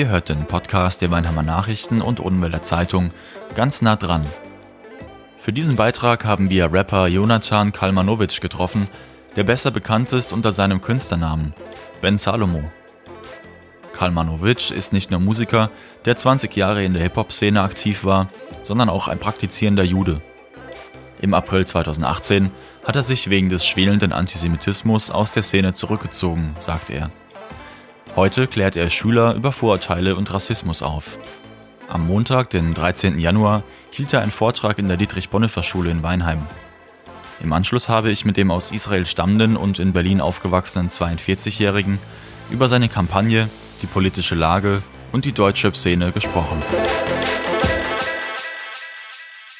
Ihr hört den Podcast der Weinheimer Nachrichten und Unwälder Zeitung ganz nah dran. Für diesen Beitrag haben wir Rapper Jonathan Kalmanovic getroffen, der besser bekannt ist unter seinem Künstlernamen Ben Salomo. Kalmanovic ist nicht nur Musiker, der 20 Jahre in der Hip-Hop-Szene aktiv war, sondern auch ein praktizierender Jude. Im April 2018 hat er sich wegen des schwelenden Antisemitismus aus der Szene zurückgezogen, sagt er. Heute klärt er Schüler über Vorurteile und Rassismus auf. Am Montag, den 13. Januar, hielt er einen Vortrag in der Dietrich-Bonhoeffer-Schule in Weinheim. Im Anschluss habe ich mit dem aus Israel stammenden und in Berlin aufgewachsenen 42-Jährigen über seine Kampagne, die politische Lage und die deutsche Szene gesprochen.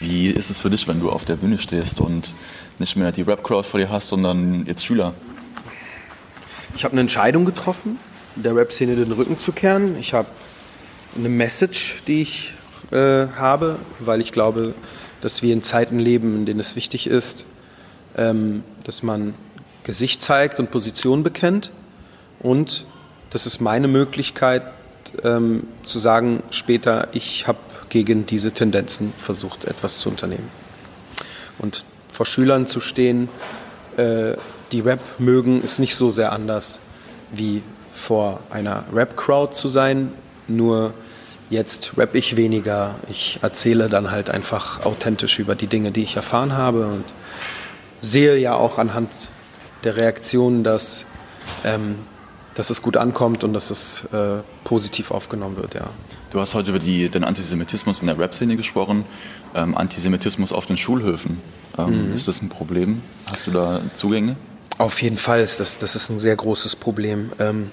Wie ist es für dich, wenn du auf der Bühne stehst und nicht mehr die Rap-Crowd vor dir hast, sondern jetzt Schüler? Ich habe eine Entscheidung getroffen, der Rap-Szene den Rücken zu kehren. Ich habe eine Message, die ich äh, habe, weil ich glaube, dass wir in Zeiten leben, in denen es wichtig ist, ähm, dass man Gesicht zeigt und Position bekennt. Und das ist meine Möglichkeit ähm, zu sagen später, ich habe gegen diese Tendenzen versucht, etwas zu unternehmen. Und vor Schülern zu stehen, äh, die Rap mögen, ist nicht so sehr anders wie vor einer Rap-Crowd zu sein, nur jetzt rap ich weniger. Ich erzähle dann halt einfach authentisch über die Dinge, die ich erfahren habe und sehe ja auch anhand der Reaktionen, dass, ähm, dass es gut ankommt und dass es äh, positiv aufgenommen wird, ja. Du hast heute über die, den Antisemitismus in der Rap-Szene gesprochen, ähm, Antisemitismus auf den Schulhöfen. Ähm, mhm. Ist das ein Problem? Hast du da Zugänge? Auf jeden Fall ist das, das ist ein sehr großes Problem. Ähm,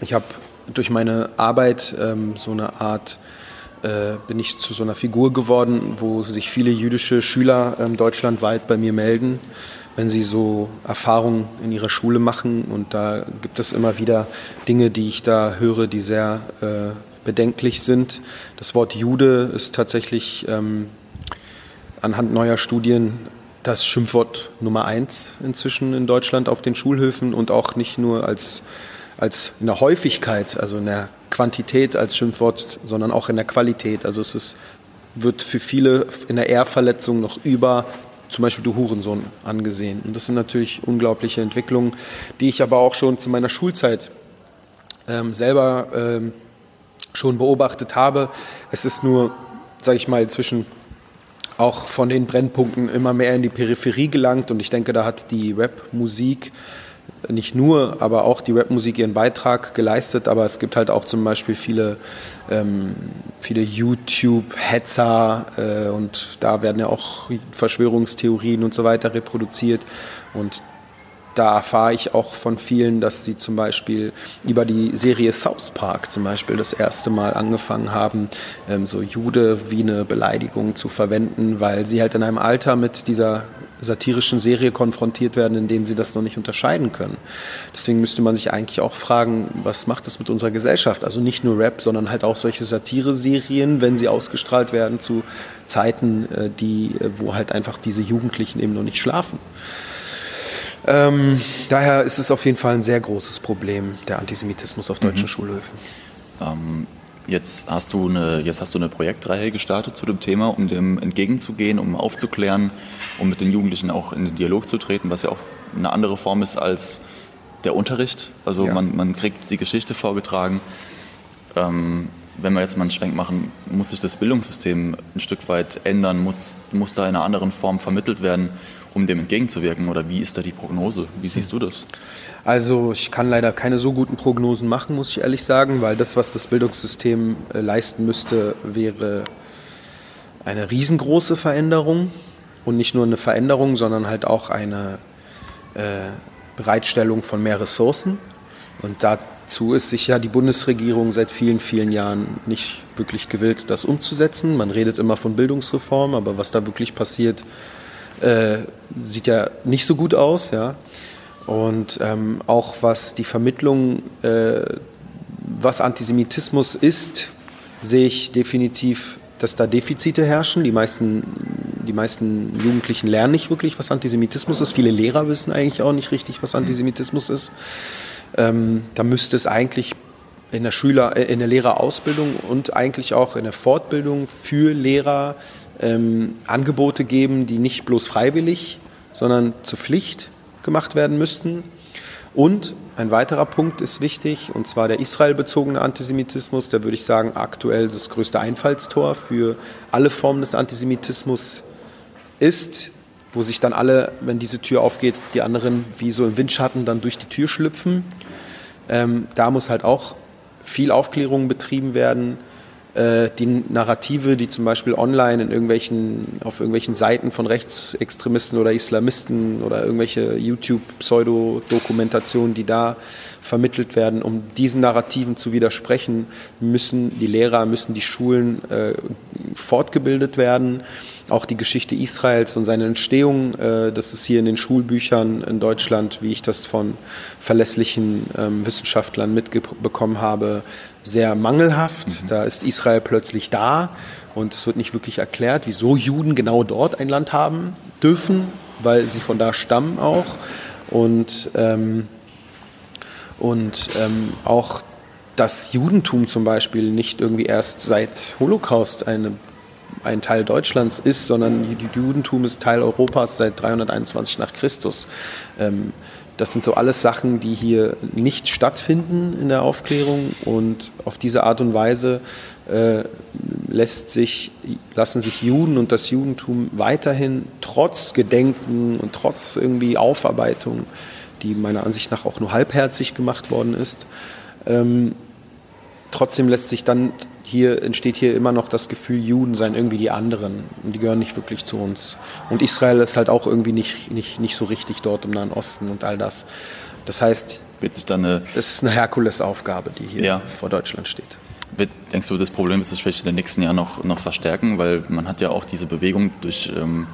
ich habe durch meine Arbeit ähm, so eine Art, äh, bin ich zu so einer Figur geworden, wo sich viele jüdische Schüler ähm, deutschlandweit bei mir melden, wenn sie so Erfahrungen in ihrer Schule machen. Und da gibt es immer wieder Dinge, die ich da höre, die sehr äh, bedenklich sind. Das Wort Jude ist tatsächlich ähm, anhand neuer Studien das Schimpfwort Nummer eins inzwischen in Deutschland auf den Schulhöfen und auch nicht nur als als in der Häufigkeit, also in der Quantität als Schimpfwort, sondern auch in der Qualität. Also es ist, wird für viele in der Ehrverletzung noch über zum Beispiel du Hurensohn angesehen. Und das sind natürlich unglaubliche Entwicklungen, die ich aber auch schon zu meiner Schulzeit ähm, selber ähm, schon beobachtet habe. Es ist nur, sage ich mal, inzwischen auch von den Brennpunkten immer mehr in die Peripherie gelangt und ich denke, da hat die Rap-Musik nicht nur, aber auch die Rapmusik ihren Beitrag geleistet. Aber es gibt halt auch zum Beispiel viele, ähm, viele YouTube-Hetzer äh, und da werden ja auch Verschwörungstheorien und so weiter reproduziert. Und da erfahre ich auch von vielen, dass sie zum Beispiel über die Serie South Park zum Beispiel das erste Mal angefangen haben, ähm, so Jude wie eine Beleidigung zu verwenden, weil sie halt in einem Alter mit dieser satirischen Serie konfrontiert werden, in denen sie das noch nicht unterscheiden können. Deswegen müsste man sich eigentlich auch fragen, was macht das mit unserer Gesellschaft? Also nicht nur Rap, sondern halt auch solche Satire-Serien, wenn sie ausgestrahlt werden zu Zeiten, äh, die, äh, wo halt einfach diese Jugendlichen eben noch nicht schlafen. Ähm, daher ist es auf jeden Fall ein sehr großes Problem, der Antisemitismus auf deutschen mhm. Schulhöfen. Ähm, jetzt, hast du eine, jetzt hast du eine Projektreihe gestartet zu dem Thema, um dem entgegenzugehen, um aufzuklären, um mit den Jugendlichen auch in den Dialog zu treten, was ja auch eine andere Form ist als der Unterricht. Also ja. man, man kriegt die Geschichte vorgetragen. Ähm, wenn wir jetzt mal einen Schwenk machen, muss sich das Bildungssystem ein Stück weit ändern, muss, muss da in einer anderen Form vermittelt werden, um dem entgegenzuwirken? Oder wie ist da die Prognose? Wie siehst du das? Also ich kann leider keine so guten Prognosen machen, muss ich ehrlich sagen, weil das, was das Bildungssystem äh, leisten müsste, wäre eine riesengroße Veränderung. Und nicht nur eine Veränderung, sondern halt auch eine äh, Bereitstellung von mehr Ressourcen. Und dazu ist sich ja die Bundesregierung seit vielen, vielen Jahren nicht wirklich gewillt, das umzusetzen. Man redet immer von Bildungsreform, aber was da wirklich passiert, äh, sieht ja nicht so gut aus. Ja? Und ähm, auch was die Vermittlung, äh, was Antisemitismus ist, sehe ich definitiv, dass da Defizite herrschen. Die meisten, die meisten Jugendlichen lernen nicht wirklich, was Antisemitismus ist. Viele Lehrer wissen eigentlich auch nicht richtig, was Antisemitismus ist. Ähm, da müsste es eigentlich in der Schüler, äh, in der Lehrerausbildung und eigentlich auch in der Fortbildung für Lehrer ähm, Angebote geben, die nicht bloß freiwillig, sondern zur Pflicht gemacht werden müssten. Und ein weiterer Punkt ist wichtig, und zwar der israelbezogene Antisemitismus. Da würde ich sagen, aktuell das größte Einfallstor für alle Formen des Antisemitismus ist, wo sich dann alle, wenn diese Tür aufgeht, die anderen wie so im Windschatten dann durch die Tür schlüpfen. Ähm, da muss halt auch viel Aufklärung betrieben werden. Äh, die Narrative, die zum Beispiel online in irgendwelchen, auf irgendwelchen Seiten von Rechtsextremisten oder Islamisten oder irgendwelche YouTube-Pseudo-Dokumentationen, die da vermittelt werden, um diesen Narrativen zu widersprechen, müssen die Lehrer, müssen die Schulen äh, fortgebildet werden auch die Geschichte Israels und seine Entstehung, äh, das ist hier in den Schulbüchern in Deutschland, wie ich das von verlässlichen ähm, Wissenschaftlern mitbekommen habe, sehr mangelhaft. Mhm. Da ist Israel plötzlich da und es wird nicht wirklich erklärt, wieso Juden genau dort ein Land haben dürfen, weil sie von da stammen auch. Und, ähm, und ähm, auch das Judentum zum Beispiel nicht irgendwie erst seit Holocaust eine ein Teil Deutschlands ist, sondern Judentum ist Teil Europas seit 321 nach Christus. Ähm, das sind so alles Sachen, die hier nicht stattfinden in der Aufklärung und auf diese Art und Weise äh, lässt sich, lassen sich Juden und das Judentum weiterhin trotz Gedenken und trotz irgendwie Aufarbeitung, die meiner Ansicht nach auch nur halbherzig gemacht worden ist, ähm, trotzdem lässt sich dann hier entsteht hier immer noch das Gefühl, Juden seien irgendwie die anderen und die gehören nicht wirklich zu uns. Und Israel ist halt auch irgendwie nicht, nicht, nicht so richtig dort im Nahen Osten und all das. Das heißt, wird sich dann eine, das ist eine Herkulesaufgabe, die hier ja. vor Deutschland steht. Wird, denkst du, das Problem wird sich vielleicht in den nächsten Jahren noch, noch verstärken? Weil man hat ja auch diese Bewegung durch ähm,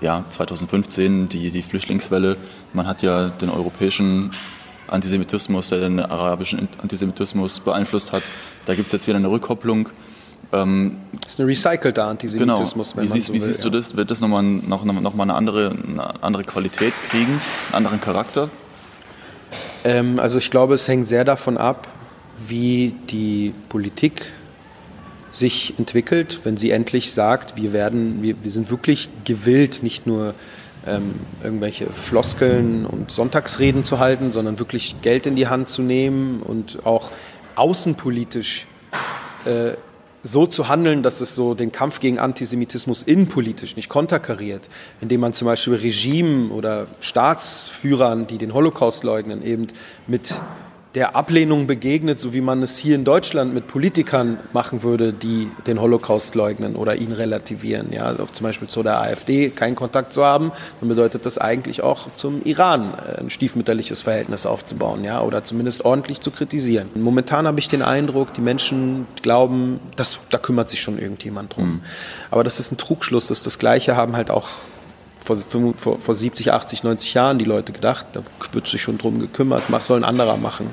ja, 2015, die, die Flüchtlingswelle, man hat ja den europäischen Antisemitismus, der den arabischen Antisemitismus beeinflusst hat. Da gibt es jetzt wieder eine Rückkopplung. Ähm, das ist ein recycelter Antisemitismus. Genau. Wie, siehst, so wie will, siehst du das? Wird das nochmal noch, noch mal eine, andere, eine andere Qualität kriegen, einen anderen Charakter? Ähm, also ich glaube, es hängt sehr davon ab, wie die Politik sich entwickelt, wenn sie endlich sagt, wir werden, wir, wir sind wirklich gewillt, nicht nur ähm, irgendwelche Floskeln und Sonntagsreden zu halten, sondern wirklich Geld in die Hand zu nehmen und auch außenpolitisch äh, so zu handeln, dass es so den Kampf gegen Antisemitismus innenpolitisch nicht konterkariert, indem man zum Beispiel Regimen oder Staatsführern, die den Holocaust leugnen, eben mit der Ablehnung begegnet, so wie man es hier in Deutschland mit Politikern machen würde, die den Holocaust leugnen oder ihn relativieren. Ja, also zum Beispiel zu der AfD keinen Kontakt zu haben, dann bedeutet das eigentlich auch zum Iran äh, ein stiefmütterliches Verhältnis aufzubauen, ja, oder zumindest ordentlich zu kritisieren. Momentan habe ich den Eindruck, die Menschen glauben, dass, da kümmert sich schon irgendjemand drum. Mhm. Aber das ist ein Trugschluss. Das, das Gleiche haben halt auch vor, vor, vor 70, 80, 90 Jahren die Leute gedacht, da wird sich schon drum gekümmert, mach, soll ein anderer machen.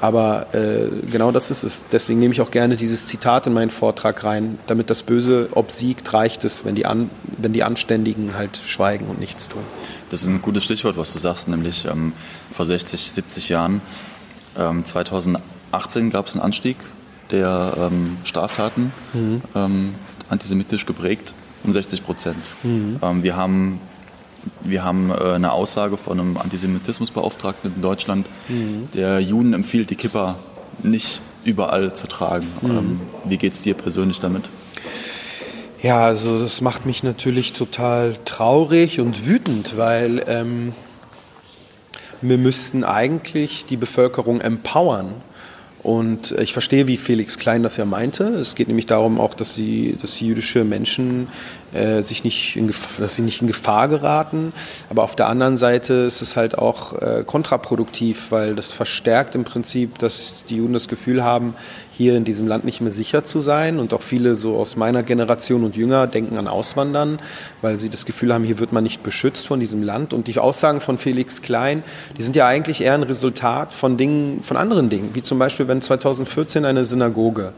Aber äh, genau das ist es. Deswegen nehme ich auch gerne dieses Zitat in meinen Vortrag rein. Damit das Böse obsiegt, reicht es, wenn die, An wenn die Anständigen halt schweigen und nichts tun. Das ist ein gutes Stichwort, was du sagst, nämlich ähm, vor 60, 70 Jahren. Ähm, 2018 gab es einen Anstieg der ähm, Straftaten, mhm. Ähm, antisemitisch geprägt um 60 Prozent. Mhm. Ähm, wir haben, wir haben äh, eine Aussage von einem Antisemitismusbeauftragten in Deutschland, mhm. der Juden empfiehlt, die Kippa nicht überall zu tragen. Mhm. Ähm, wie geht es dir persönlich damit? Ja, also das macht mich natürlich total traurig und wütend, weil ähm, wir müssten eigentlich die Bevölkerung empowern und ich verstehe, wie Felix Klein das ja meinte. Es geht nämlich darum auch, dass, sie, dass jüdische Menschen äh, sich nicht in, dass sie nicht in Gefahr geraten. Aber auf der anderen Seite ist es halt auch äh, kontraproduktiv, weil das verstärkt im Prinzip, dass die Juden das Gefühl haben, hier in diesem Land nicht mehr sicher zu sein. Und auch viele so aus meiner Generation und jünger denken an Auswandern, weil sie das Gefühl haben, hier wird man nicht beschützt von diesem Land. Und die Aussagen von Felix Klein, die sind ja eigentlich eher ein Resultat von Dingen, von anderen Dingen, wie zum Beispiel, wenn 2014 eine Synagoge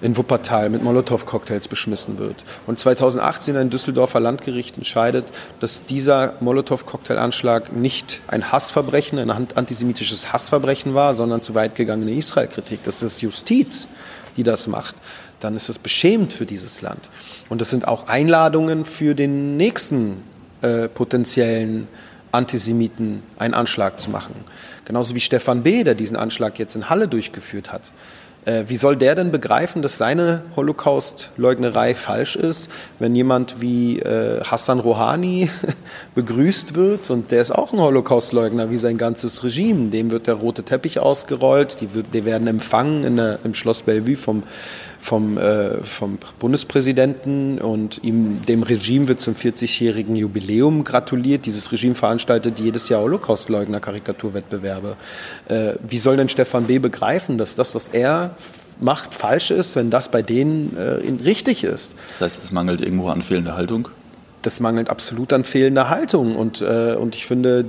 in Wuppertal mit Molotow-Cocktails beschmissen wird. Und 2018 ein Düsseldorfer Landgericht entscheidet, dass dieser Molotow-Cocktail-Anschlag nicht ein Hassverbrechen, ein antisemitisches Hassverbrechen war, sondern zu weit gegangene Israel-Kritik. Das ist Justiz, die das macht. Dann ist das beschämend für dieses Land. Und das sind auch Einladungen für den nächsten äh, potenziellen Antisemiten einen Anschlag zu machen. Genauso wie Stefan B., der diesen Anschlag jetzt in Halle durchgeführt hat. Äh, wie soll der denn begreifen, dass seine Holocaust-Leugnerei falsch ist, wenn jemand wie äh, Hassan Rouhani begrüßt wird und der ist auch ein Holocaust-Leugner wie sein ganzes Regime. Dem wird der rote Teppich ausgerollt, die, wird, die werden empfangen der, im Schloss Bellevue vom vom, äh, vom Bundespräsidenten und ihm, dem Regime wird zum 40-jährigen Jubiläum gratuliert. Dieses Regime veranstaltet jedes Jahr Holocaust-Leugner-Karikaturwettbewerbe. Äh, wie soll denn Stefan B. begreifen, dass das, was er macht, falsch ist, wenn das bei denen äh, richtig ist? Das heißt, es mangelt irgendwo an fehlender Haltung? das mangelt absolut an fehlender Haltung und, äh, und ich finde,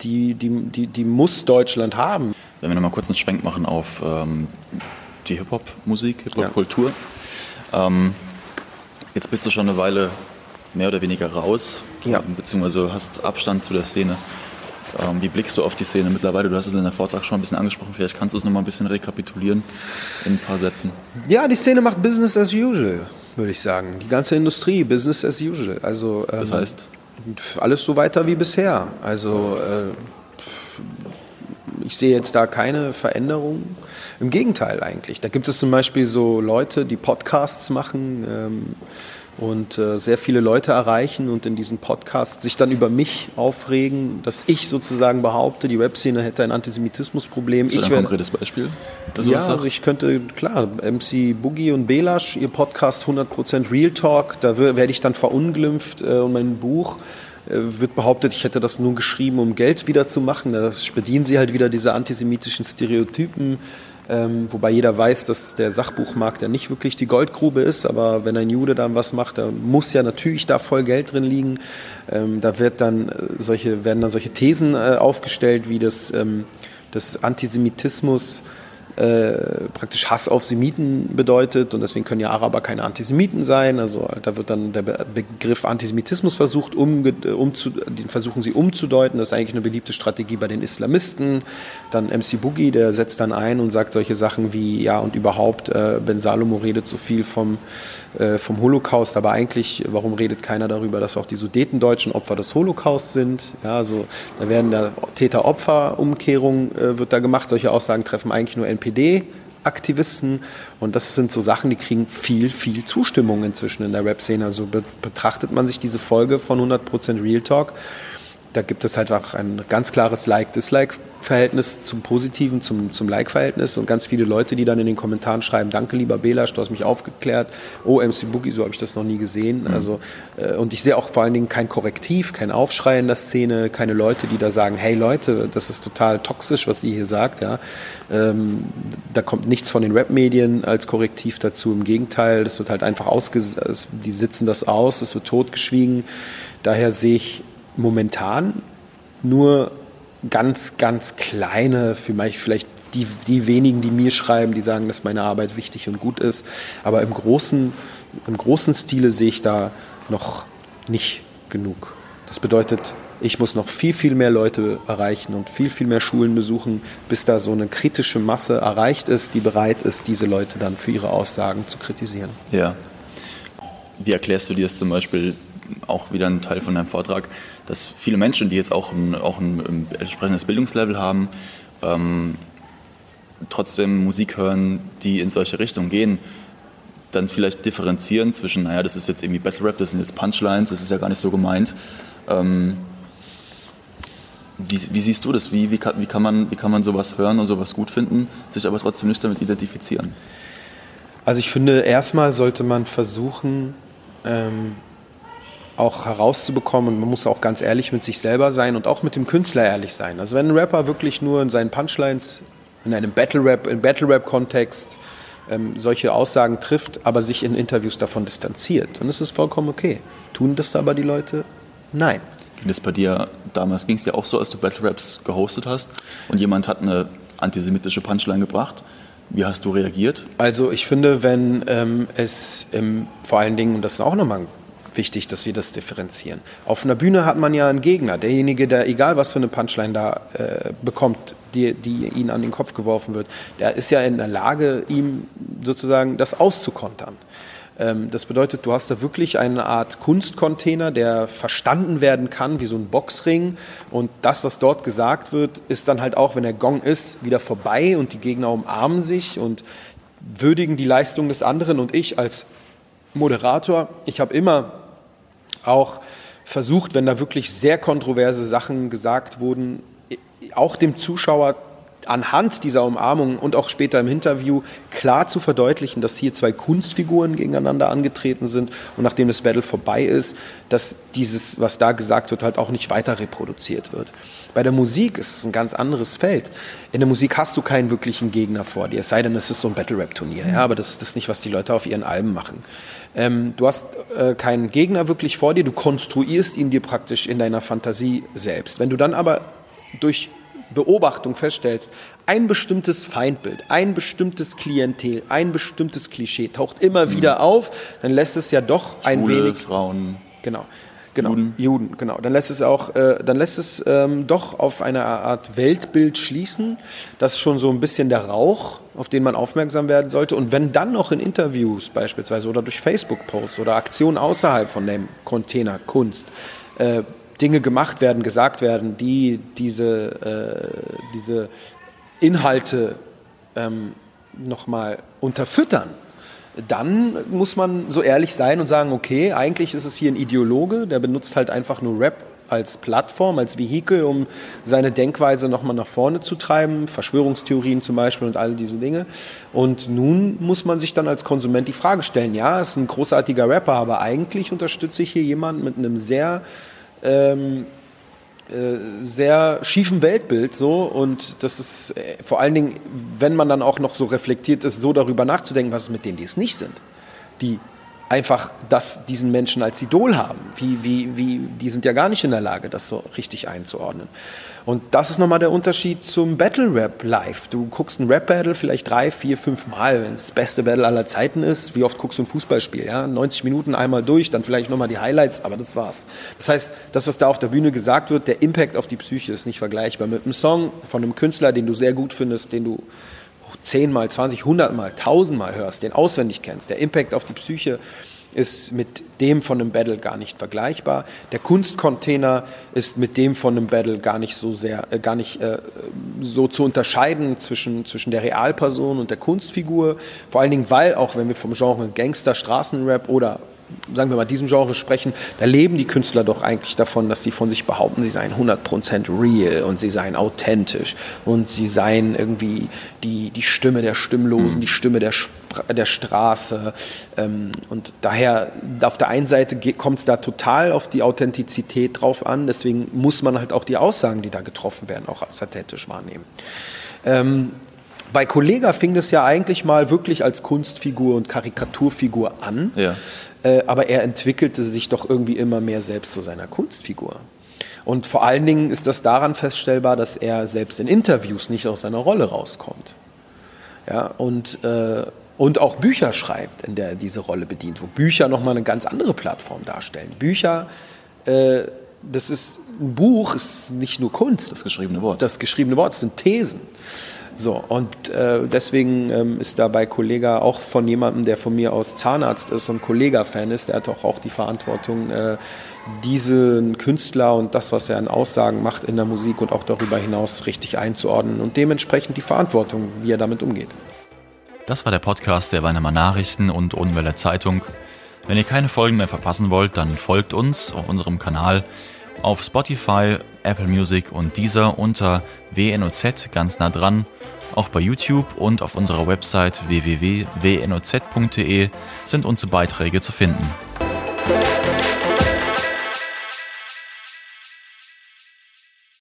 die, die, die, die muss Deutschland haben. Wenn wir nochmal kurz einen Schwenk machen auf ähm, die Hip-Hop-Musik, Hip-Hop-Kultur. Ja. Ähm, jetzt bist du schon eine Weile mehr oder weniger raus, ja. beziehungsweise hast Abstand zu der Szene. Ähm, wie blickst du auf die Szene mittlerweile? Du hast es in der Vortrag schon ein bisschen angesprochen. Vielleicht kannst du es noch mal ein bisschen rekapitulieren in ein paar Sätzen. Ja, die Szene macht Business as usual, würde ich sagen. Die ganze Industrie, Business as usual. Also, ähm, das heißt? Alles so weiter wie bisher. Also, äh, ich sehe jetzt da keine Veränderung. Im Gegenteil eigentlich. Da gibt es zum Beispiel so Leute, die Podcasts machen ähm, und äh, sehr viele Leute erreichen und in diesen Podcasts sich dann über mich aufregen, dass ich sozusagen behaupte, die Webszene hätte ein Antisemitismusproblem. Ist ein konkretes Beispiel? Ja, also ich könnte, klar, MC Boogie und Belasch, ihr Podcast 100% Real Talk, da werde ich dann verunglimpft äh, und mein Buch wird behauptet, ich hätte das nur geschrieben, um Geld wiederzumachen. Da bedienen sie halt wieder diese antisemitischen Stereotypen. Ähm, wobei jeder weiß, dass der Sachbuchmarkt ja nicht wirklich die Goldgrube ist, aber wenn ein Jude dann was macht, da muss ja natürlich da voll Geld drin liegen. Ähm, da wird dann äh, solche, werden dann solche Thesen äh, aufgestellt, wie das, ähm, das Antisemitismus äh, praktisch Hass auf Semiten bedeutet und deswegen können ja Araber keine Antisemiten sein. Also da wird dann der Begriff Antisemitismus versucht, um, um zu, den versuchen sie umzudeuten. Das ist eigentlich eine beliebte Strategie bei den Islamisten. Dann MC Boogie, der setzt dann ein und sagt solche Sachen wie, ja und überhaupt, äh, Ben Salomo redet so viel vom, äh, vom Holocaust, aber eigentlich, warum redet keiner darüber, dass auch die Sudetendeutschen Opfer des Holocaust sind? Ja, also da werden da Täter-Opfer-Umkehrung äh, wird da gemacht. Solche Aussagen treffen eigentlich nur NPD NPD-Aktivisten. Und das sind so Sachen, die kriegen viel, viel Zustimmung inzwischen in der Rap-Szene. Also betrachtet man sich diese Folge von 100% Real Talk, da gibt es halt auch ein ganz klares Like-Dislike-Verhältnis zum Positiven, zum, zum Like-Verhältnis und ganz viele Leute, die dann in den Kommentaren schreiben, danke lieber Belasch, du hast mich aufgeklärt, oh MC Boogie, so habe ich das noch nie gesehen. Mhm. Also, äh, und ich sehe auch vor allen Dingen kein Korrektiv, kein Aufschrei in der Szene, keine Leute, die da sagen, hey Leute, das ist total toxisch, was ihr hier sagt. Ja. Ähm, da kommt nichts von den Rap-Medien als Korrektiv dazu, im Gegenteil, das wird halt einfach ausgesetzt, die sitzen das aus, es wird totgeschwiegen. Daher sehe ich momentan nur ganz, ganz kleine, vielleicht die, die wenigen, die mir schreiben, die sagen, dass meine Arbeit wichtig und gut ist. Aber im großen, im großen Stile sehe ich da noch nicht genug. Das bedeutet, ich muss noch viel, viel mehr Leute erreichen und viel, viel mehr Schulen besuchen, bis da so eine kritische Masse erreicht ist, die bereit ist, diese Leute dann für ihre Aussagen zu kritisieren. Ja. Wie erklärst du dir das zum Beispiel auch wieder ein Teil von deinem Vortrag, dass viele Menschen, die jetzt auch ein, auch ein, entsprechendes Bildungslevel haben, ähm, trotzdem Musik hören, die in solche Richtungen gehen, dann vielleicht differenzieren zwischen, naja, das ist jetzt irgendwie Battle Rap, das sind jetzt Punchlines, das ist ja gar nicht so gemeint. Ähm, wie, wie, siehst du das? Wie, wie, kann, wie, kann man, wie kann man sowas hören und sowas gut finden, sich aber trotzdem nicht damit identifizieren? Also ich finde, erstmal sollte man versuchen, ähm, auch herauszubekommen und man muss auch ganz ehrlich mit sich selber sein und auch mit dem Künstler ehrlich sein. Also wenn ein Rapper wirklich nur in seinen Punchlines in einem Battle Rap, in Battle Rap Kontext ähm, solche Aussagen trifft, aber sich in Interviews davon distanziert, dann ist es vollkommen okay. Tun das aber die Leute? Nein. Und das bei dir damals ging es ja auch so, als du Battle Raps gehostet hast und jemand hat eine antisemitische Punchline gebracht Wie hast du reagiert? Also ich finde, wenn ähm, es ähm, vor allen Dingen, und das ist auch nochmal wichtig, dass wir das differenzieren. Auf einer Bühne hat man ja einen Gegner, derjenige, der egal was für eine Punchline da äh, bekommt, die, die ihn an den Kopf geworfen wird, der ist ja in der Lage, ihm sozusagen das auszukontern. Ähm, das bedeutet, du hast da wirklich eine Art Kunstcontainer, der verstanden werden kann wie so ein Boxring. Und das, was dort gesagt wird, ist dann halt auch, wenn der Gong ist, wieder vorbei und die Gegner umarmen sich und würdigen die Leistung des anderen. Und ich als Moderator, ich habe immer auch versucht, wenn da wirklich sehr kontroverse Sachen gesagt wurden, auch dem Zuschauer anhand dieser Umarmung und auch später im Interview klar zu verdeutlichen, dass hier zwei Kunstfiguren gegeneinander angetreten sind und nachdem das Battle vorbei ist, dass dieses, was da gesagt wird, halt auch nicht weiter reproduziert wird. Bei der Musik ist es ein ganz anderes Feld. In der Musik hast du keinen wirklichen Gegner vor dir, es sei denn, es ist so ein Battle-Rap-Turnier. Ja, aber das, das ist nicht, was die Leute auf ihren Alben machen. Ähm, du hast äh, keinen Gegner wirklich vor dir, du konstruierst ihn dir praktisch in deiner Fantasie selbst. Wenn du dann aber durch Beobachtung feststellst, ein bestimmtes Feindbild, ein bestimmtes Klientel, ein bestimmtes Klischee taucht immer mhm. wieder auf, dann lässt es ja doch ein wenig Frauen. Genau. Genau, Juden. Juden, genau. Dann lässt es auch, äh, dann lässt es ähm, doch auf eine Art Weltbild schließen. Das ist schon so ein bisschen der Rauch, auf den man aufmerksam werden sollte. Und wenn dann noch in Interviews beispielsweise oder durch Facebook-Posts oder Aktionen außerhalb von dem Container Kunst äh, Dinge gemacht werden, gesagt werden, die diese, äh, diese Inhalte ähm, nochmal unterfüttern, dann muss man so ehrlich sein und sagen, okay, eigentlich ist es hier ein Ideologe, der benutzt halt einfach nur Rap als Plattform, als Vehikel, um seine Denkweise nochmal nach vorne zu treiben, Verschwörungstheorien zum Beispiel und all diese Dinge. Und nun muss man sich dann als Konsument die Frage stellen, ja, ist ein großartiger Rapper, aber eigentlich unterstütze ich hier jemanden mit einem sehr ähm, äh, sehr schiefen Weltbild so. Und das ist äh, vor allen Dingen, wenn man dann auch noch so reflektiert ist, so darüber nachzudenken, was ist mit denen, die es nicht sind, die einfach das, diesen Menschen als Idol haben. Wie, wie, wie, die sind ja gar nicht in der Lage, das so richtig einzuordnen. Und das ist nochmal der Unterschied zum Battle Rap Live. Du guckst ein Rap Battle vielleicht drei, vier, fünf Mal, wenn es das beste Battle aller Zeiten ist. Wie oft guckst du ein Fußballspiel? Ja? 90 Minuten einmal durch, dann vielleicht nochmal die Highlights, aber das war's. Das heißt, das, was da auf der Bühne gesagt wird, der Impact auf die Psyche ist nicht vergleichbar mit einem Song von einem Künstler, den du sehr gut findest, den du zehnmal, zwanzig, hundertmal, tausendmal hörst, den auswendig kennst. Der Impact auf die Psyche ist mit dem von einem Battle gar nicht vergleichbar. Der Kunstcontainer ist mit dem von einem Battle gar nicht so sehr, äh, gar nicht äh, so zu unterscheiden zwischen, zwischen der Realperson und der Kunstfigur. Vor allen Dingen, weil auch wenn wir vom Genre Gangster, Straßenrap oder sagen wir mal, diesem Genre sprechen, da leben die Künstler doch eigentlich davon, dass sie von sich behaupten, sie seien 100% real und sie seien authentisch und sie seien irgendwie die, die Stimme der Stimmlosen, mhm. die Stimme der, der Straße. Ähm, und daher, auf der einen Seite kommt es da total auf die Authentizität drauf an, deswegen muss man halt auch die Aussagen, die da getroffen werden, auch als authentisch wahrnehmen. Ähm, bei Kollega fing das ja eigentlich mal wirklich als Kunstfigur und Karikaturfigur an. Ja. Äh, aber er entwickelte sich doch irgendwie immer mehr selbst zu seiner Kunstfigur. Und vor allen Dingen ist das daran feststellbar, dass er selbst in Interviews nicht aus seiner Rolle rauskommt. Ja, und, äh, und auch Bücher schreibt, in der er diese Rolle bedient, wo Bücher nochmal eine ganz andere Plattform darstellen. Bücher, äh, das ist ein Buch, ist nicht nur Kunst. Das geschriebene Wort. Das geschriebene Wort, das sind Thesen. So, und äh, deswegen ähm, ist da bei Kollega auch von jemandem, der von mir aus Zahnarzt ist und Kollega-Fan ist, der hat auch, auch die Verantwortung, äh, diesen Künstler und das, was er an Aussagen macht in der Musik und auch darüber hinaus richtig einzuordnen und dementsprechend die Verantwortung, wie er damit umgeht. Das war der Podcast der Weinemer Nachrichten und Unwelle Zeitung. Wenn ihr keine Folgen mehr verpassen wollt, dann folgt uns auf unserem Kanal auf Spotify, Apple Music und dieser unter WNOZ ganz nah dran. Auch bei YouTube und auf unserer Website www.wnoz.de sind unsere Beiträge zu finden.